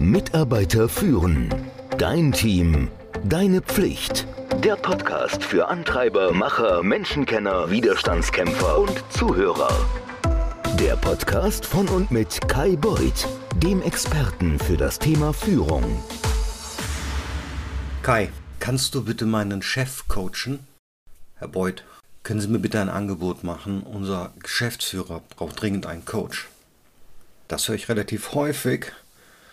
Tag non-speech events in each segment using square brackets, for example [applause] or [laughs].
Mitarbeiter führen. Dein Team. Deine Pflicht. Der Podcast für Antreiber, Macher, Menschenkenner, Widerstandskämpfer und Zuhörer. Der Podcast von und mit Kai Beuth, dem Experten für das Thema Führung. Kai, kannst du bitte meinen Chef coachen? Herr Beuth, können Sie mir bitte ein Angebot machen? Unser Geschäftsführer braucht dringend einen Coach. Das höre ich relativ häufig.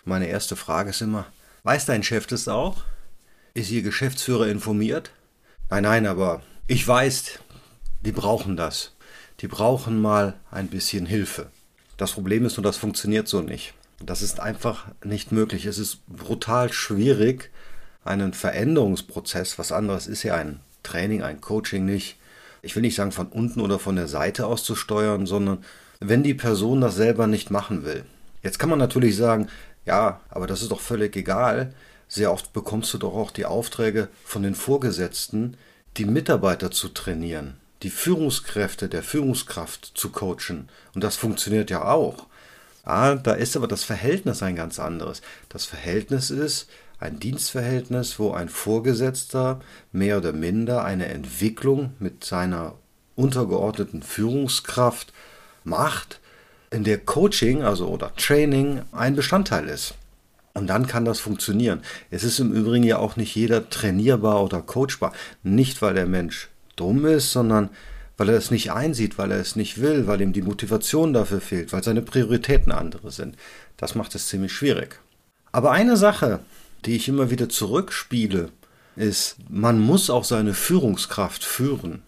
Meine erste Frage ist immer, weiß dein Chef das auch? Ist Ihr Geschäftsführer informiert? Nein, nein, aber ich weiß, die brauchen das. Die brauchen mal ein bisschen Hilfe. Das Problem ist nur, das funktioniert so nicht. Das ist einfach nicht möglich. Es ist brutal schwierig, einen Veränderungsprozess, was anderes ist ja ein Training, ein Coaching nicht, ich will nicht sagen von unten oder von der Seite aus zu steuern, sondern wenn die Person das selber nicht machen will. Jetzt kann man natürlich sagen, ja, aber das ist doch völlig egal. Sehr oft bekommst du doch auch die Aufträge von den Vorgesetzten, die Mitarbeiter zu trainieren, die Führungskräfte der Führungskraft zu coachen. Und das funktioniert ja auch. Ah, da ist aber das Verhältnis ein ganz anderes. Das Verhältnis ist ein Dienstverhältnis, wo ein Vorgesetzter mehr oder minder eine Entwicklung mit seiner untergeordneten Führungskraft macht, in der Coaching, also oder Training ein Bestandteil ist. Und dann kann das funktionieren. Es ist im Übrigen ja auch nicht jeder trainierbar oder coachbar. Nicht, weil der Mensch dumm ist, sondern weil er es nicht einsieht, weil er es nicht will, weil ihm die Motivation dafür fehlt, weil seine Prioritäten andere sind. Das macht es ziemlich schwierig. Aber eine Sache, die ich immer wieder zurückspiele, ist, man muss auch seine Führungskraft führen.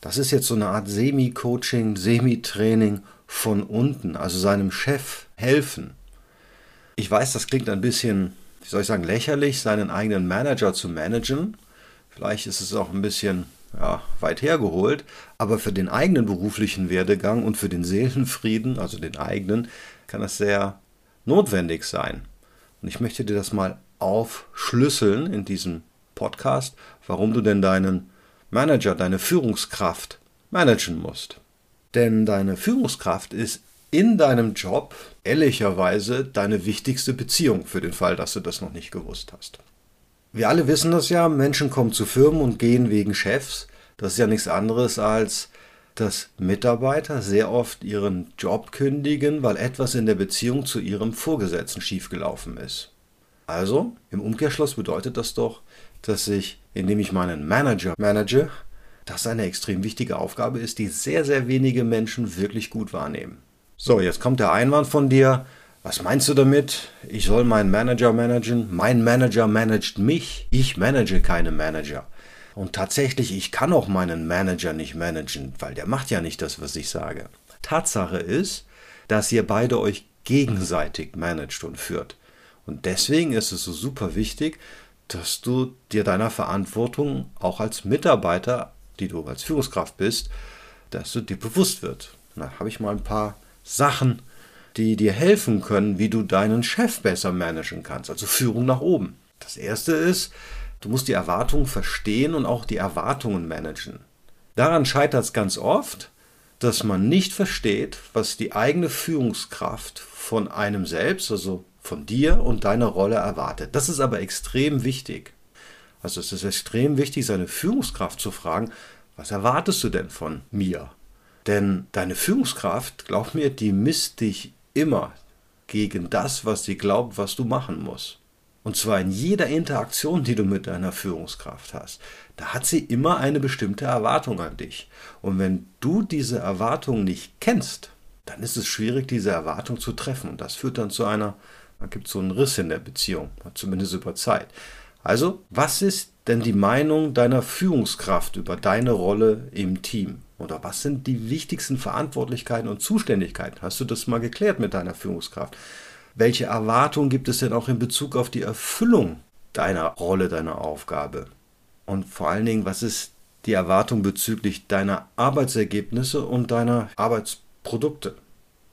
Das ist jetzt so eine Art Semi-Coaching, Semi-Training von unten, also seinem Chef helfen. Ich weiß, das klingt ein bisschen, wie soll ich sagen, lächerlich, seinen eigenen Manager zu managen. Vielleicht ist es auch ein bisschen ja, weit hergeholt, aber für den eigenen beruflichen Werdegang und für den Seelenfrieden, also den eigenen, kann es sehr notwendig sein. Und ich möchte dir das mal aufschlüsseln in diesem Podcast, warum du denn deinen Manager, deine Führungskraft managen musst. Denn deine Führungskraft ist in deinem Job ehrlicherweise deine wichtigste Beziehung für den Fall, dass du das noch nicht gewusst hast. Wir alle wissen das ja, Menschen kommen zu Firmen und gehen wegen Chefs. Das ist ja nichts anderes als, dass Mitarbeiter sehr oft ihren Job kündigen, weil etwas in der Beziehung zu ihrem Vorgesetzten schiefgelaufen ist. Also, im Umkehrschluss bedeutet das doch, dass ich, indem ich meinen Manager manage, das eine extrem wichtige Aufgabe ist, die sehr, sehr wenige Menschen wirklich gut wahrnehmen. So, jetzt kommt der Einwand von dir. Was meinst du damit? Ich soll meinen Manager managen? Mein Manager managt mich. Ich manage keine Manager. Und tatsächlich, ich kann auch meinen Manager nicht managen, weil der macht ja nicht das, was ich sage. Tatsache ist, dass ihr beide euch gegenseitig managt und führt. Und deswegen ist es so super wichtig, dass du dir deiner Verantwortung auch als Mitarbeiter, die du als Führungskraft bist, dass du dir bewusst wird. Da habe ich mal ein paar Sachen, die dir helfen können, wie du deinen Chef besser managen kannst, also Führung nach oben. Das erste ist, du musst die Erwartungen verstehen und auch die Erwartungen managen. Daran scheitert es ganz oft, dass man nicht versteht, was die eigene Führungskraft von einem selbst, also von dir und deiner Rolle erwartet. Das ist aber extrem wichtig. Also es ist extrem wichtig, seine Führungskraft zu fragen, was erwartest du denn von mir? Denn deine Führungskraft, glaub mir, die misst dich immer gegen das, was sie glaubt, was du machen musst. Und zwar in jeder Interaktion, die du mit deiner Führungskraft hast. Da hat sie immer eine bestimmte Erwartung an dich. Und wenn du diese Erwartung nicht kennst, dann ist es schwierig, diese Erwartung zu treffen. Und das führt dann zu einer da gibt es so einen Riss in der Beziehung, zumindest über Zeit. Also, was ist denn die Meinung deiner Führungskraft über deine Rolle im Team? Oder was sind die wichtigsten Verantwortlichkeiten und Zuständigkeiten? Hast du das mal geklärt mit deiner Führungskraft? Welche Erwartungen gibt es denn auch in Bezug auf die Erfüllung deiner Rolle, deiner Aufgabe? Und vor allen Dingen, was ist die Erwartung bezüglich deiner Arbeitsergebnisse und deiner Arbeitsprodukte?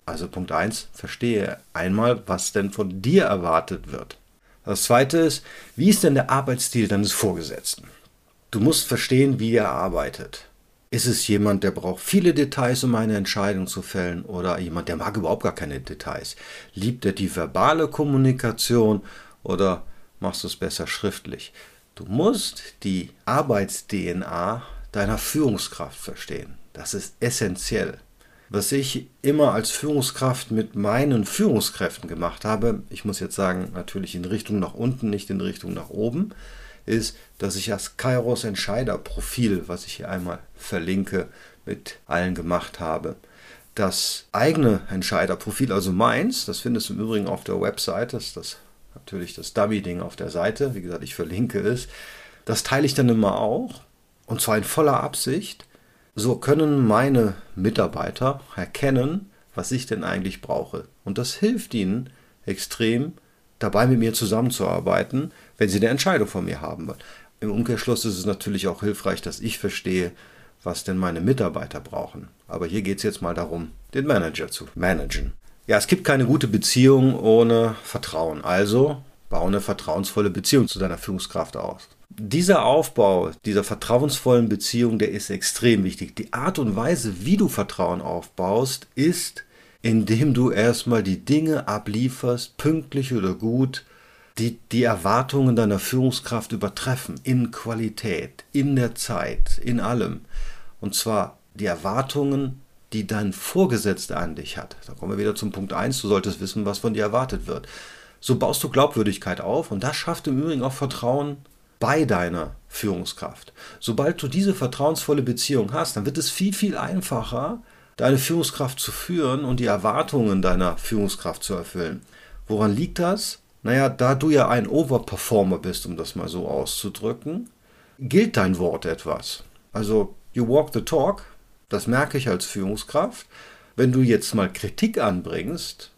Also Punkt 1, verstehe einmal, was denn von dir erwartet wird. Das zweite ist, wie ist denn der Arbeitsstil deines Vorgesetzten? Du musst verstehen, wie er arbeitet. Ist es jemand, der braucht viele Details, um eine Entscheidung zu fällen? Oder jemand, der mag überhaupt gar keine Details? Liebt er die verbale Kommunikation oder machst du es besser schriftlich? Du musst die Arbeits-DNA deiner Führungskraft verstehen. Das ist essentiell. Was ich immer als Führungskraft mit meinen Führungskräften gemacht habe, ich muss jetzt sagen, natürlich in Richtung nach unten, nicht in Richtung nach oben, ist, dass ich das Kairos Entscheider Profil, was ich hier einmal verlinke, mit allen gemacht habe. Das eigene Entscheiderprofil, also meins, das findest du im Übrigen auf der Website, das ist das, natürlich das Dummy-Ding auf der Seite, wie gesagt, ich verlinke es, das teile ich dann immer auch und zwar in voller Absicht. So können meine Mitarbeiter erkennen, was ich denn eigentlich brauche. Und das hilft ihnen extrem, dabei mit mir zusammenzuarbeiten, wenn sie eine Entscheidung von mir haben wollen. Im Umkehrschluss ist es natürlich auch hilfreich, dass ich verstehe, was denn meine Mitarbeiter brauchen. Aber hier geht es jetzt mal darum, den Manager zu managen. Ja, es gibt keine gute Beziehung ohne Vertrauen. Also baue eine vertrauensvolle Beziehung zu deiner Führungskraft aus. Dieser Aufbau dieser vertrauensvollen Beziehung, der ist extrem wichtig. Die Art und Weise, wie du Vertrauen aufbaust, ist, indem du erstmal die Dinge ablieferst, pünktlich oder gut, die die Erwartungen deiner Führungskraft übertreffen, in Qualität, in der Zeit, in allem. Und zwar die Erwartungen, die dein Vorgesetzter an dich hat. Da kommen wir wieder zum Punkt 1, du solltest wissen, was von dir erwartet wird. So baust du Glaubwürdigkeit auf und das schafft im Übrigen auch Vertrauen bei deiner Führungskraft. Sobald du diese vertrauensvolle Beziehung hast, dann wird es viel, viel einfacher, deine Führungskraft zu führen und die Erwartungen deiner Führungskraft zu erfüllen. Woran liegt das? Naja, da du ja ein Overperformer bist, um das mal so auszudrücken, gilt dein Wort etwas. Also, you walk the talk, das merke ich als Führungskraft. Wenn du jetzt mal Kritik anbringst,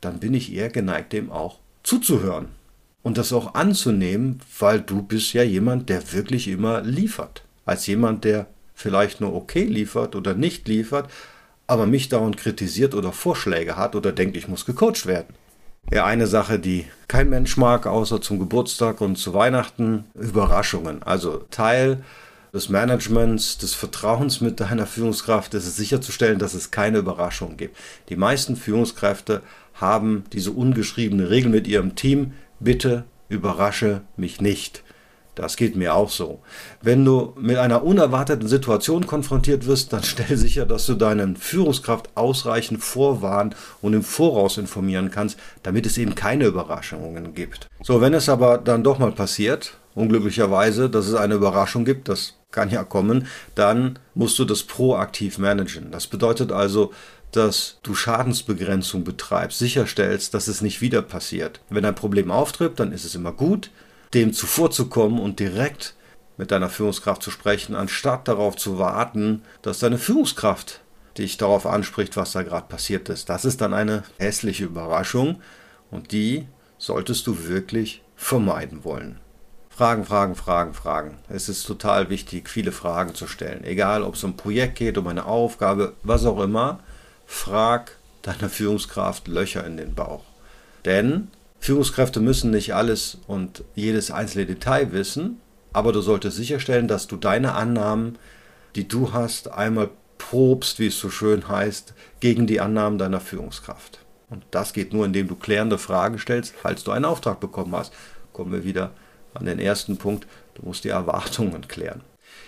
dann bin ich eher geneigt, dem auch zuzuhören und das auch anzunehmen, weil du bist ja jemand, der wirklich immer liefert. Als jemand, der vielleicht nur okay liefert oder nicht liefert, aber mich dauernd kritisiert oder Vorschläge hat oder denkt, ich muss gecoacht werden. Ja, eine Sache, die kein Mensch mag, außer zum Geburtstag und zu Weihnachten, Überraschungen. Also Teil des Managements, des Vertrauens mit deiner Führungskraft ist es sicherzustellen, dass es keine Überraschungen gibt. Die meisten Führungskräfte haben diese ungeschriebene Regel mit ihrem Team, bitte überrasche mich nicht. Das geht mir auch so. Wenn du mit einer unerwarteten Situation konfrontiert wirst, dann stell sicher, dass du deinen Führungskraft ausreichend vorwarnen und im Voraus informieren kannst, damit es eben keine Überraschungen gibt. So, wenn es aber dann doch mal passiert, unglücklicherweise, dass es eine Überraschung gibt, das kann ja kommen, dann musst du das proaktiv managen. Das bedeutet also, dass du Schadensbegrenzung betreibst, sicherstellst, dass es nicht wieder passiert. Wenn ein Problem auftritt, dann ist es immer gut, dem zuvorzukommen und direkt mit deiner Führungskraft zu sprechen, anstatt darauf zu warten, dass deine Führungskraft dich darauf anspricht, was da gerade passiert ist. Das ist dann eine hässliche Überraschung und die solltest du wirklich vermeiden wollen. Fragen, Fragen, Fragen, Fragen. Es ist total wichtig, viele Fragen zu stellen. Egal, ob es um ein Projekt geht, um eine Aufgabe, was auch immer. Frag deiner Führungskraft Löcher in den Bauch. Denn Führungskräfte müssen nicht alles und jedes einzelne Detail wissen, aber du solltest sicherstellen, dass du deine Annahmen, die du hast, einmal probst, wie es so schön heißt, gegen die Annahmen deiner Führungskraft. Und das geht nur, indem du klärende Fragen stellst, falls du einen Auftrag bekommen hast. Kommen wir wieder an den ersten Punkt, du musst die Erwartungen klären.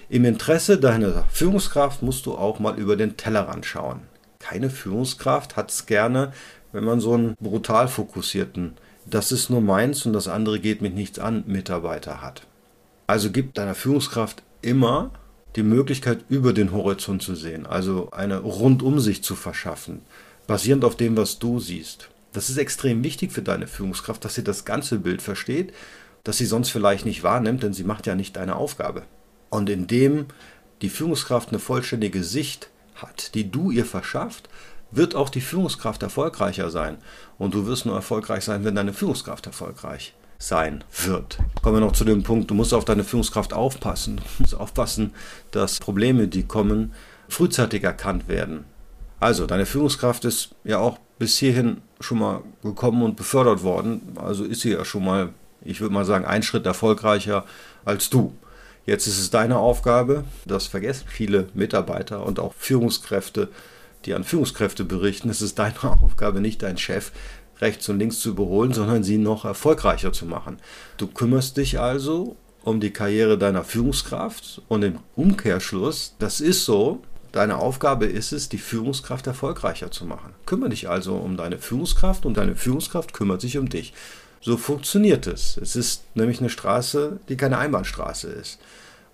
Im Interesse deiner Führungskraft musst du auch mal über den Tellerrand schauen. Keine Führungskraft hat es gerne, wenn man so einen brutal fokussierten das ist nur meins und das andere geht mich nichts an, Mitarbeiter hat. Also gib deiner Führungskraft immer die Möglichkeit, über den Horizont zu sehen, also eine Rundumsicht zu verschaffen, basierend auf dem, was du siehst. Das ist extrem wichtig für deine Führungskraft, dass sie das ganze Bild versteht, das sie sonst vielleicht nicht wahrnimmt, denn sie macht ja nicht deine Aufgabe. Und indem die Führungskraft eine vollständige Sicht hat, die du ihr verschafft, wird auch die Führungskraft erfolgreicher sein. Und du wirst nur erfolgreich sein, wenn deine Führungskraft erfolgreich sein wird. Kommen wir noch zu dem Punkt, du musst auf deine Führungskraft aufpassen. Du musst aufpassen, dass Probleme, die kommen, frühzeitig erkannt werden. Also, deine Führungskraft ist ja auch bis hierhin schon mal gekommen und befördert worden. Also ist sie ja schon mal, ich würde mal sagen, einen Schritt erfolgreicher als du. Jetzt ist es deine Aufgabe, das vergessen viele Mitarbeiter und auch Führungskräfte, die an Führungskräfte berichten. Es ist deine [laughs] Aufgabe, nicht dein Chef rechts und links zu überholen, sondern sie noch erfolgreicher zu machen. Du kümmerst dich also um die Karriere deiner Führungskraft und im Umkehrschluss, das ist so, deine Aufgabe ist es, die Führungskraft erfolgreicher zu machen. Kümmere dich also um deine Führungskraft und deine Führungskraft kümmert sich um dich. So funktioniert es. Es ist nämlich eine Straße, die keine Einbahnstraße ist.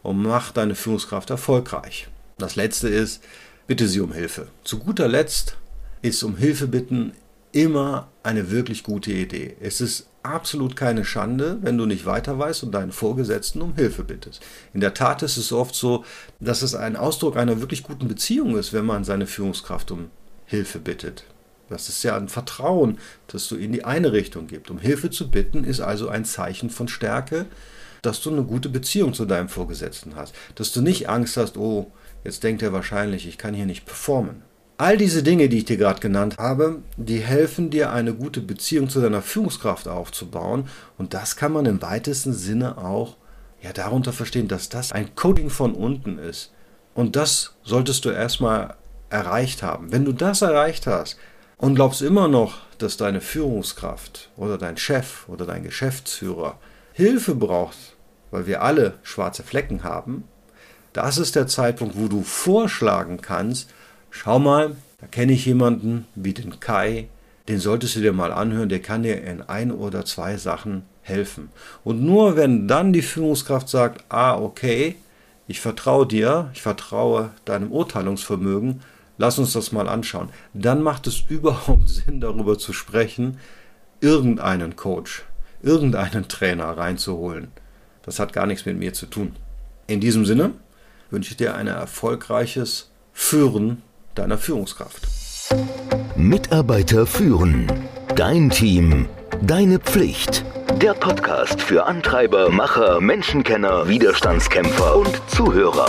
Und mach deine Führungskraft erfolgreich. Das letzte ist, bitte sie um Hilfe. Zu guter Letzt ist um Hilfe bitten immer eine wirklich gute Idee. Es ist absolut keine Schande, wenn du nicht weiter weißt und deinen Vorgesetzten um Hilfe bittest. In der Tat ist es oft so, dass es ein Ausdruck einer wirklich guten Beziehung ist, wenn man seine Führungskraft um Hilfe bittet. Das ist ja ein Vertrauen, das du in die eine Richtung gibst. Um Hilfe zu bitten ist also ein Zeichen von Stärke, dass du eine gute Beziehung zu deinem Vorgesetzten hast. Dass du nicht Angst hast, oh, jetzt denkt er wahrscheinlich, ich kann hier nicht performen. All diese Dinge, die ich dir gerade genannt habe, die helfen dir, eine gute Beziehung zu deiner Führungskraft aufzubauen. Und das kann man im weitesten Sinne auch ja, darunter verstehen, dass das ein Coding von unten ist. Und das solltest du erstmal erreicht haben. Wenn du das erreicht hast und glaubst immer noch, dass deine Führungskraft oder dein Chef oder dein Geschäftsführer Hilfe braucht, weil wir alle schwarze Flecken haben, das ist der Zeitpunkt, wo du vorschlagen kannst, schau mal, da kenne ich jemanden wie den Kai, den solltest du dir mal anhören, der kann dir in ein oder zwei Sachen helfen. Und nur wenn dann die Führungskraft sagt, ah, okay, ich vertraue dir, ich vertraue deinem Urteilungsvermögen, lass uns das mal anschauen, dann macht es [laughs] überhaupt Sinn, darüber zu sprechen, irgendeinen Coach, irgendeinen Trainer reinzuholen. Das hat gar nichts mit mir zu tun. In diesem Sinne wünsche ich dir ein erfolgreiches Führen deiner Führungskraft. Mitarbeiter führen. Dein Team. Deine Pflicht. Der Podcast für Antreiber, Macher, Menschenkenner, Widerstandskämpfer und Zuhörer.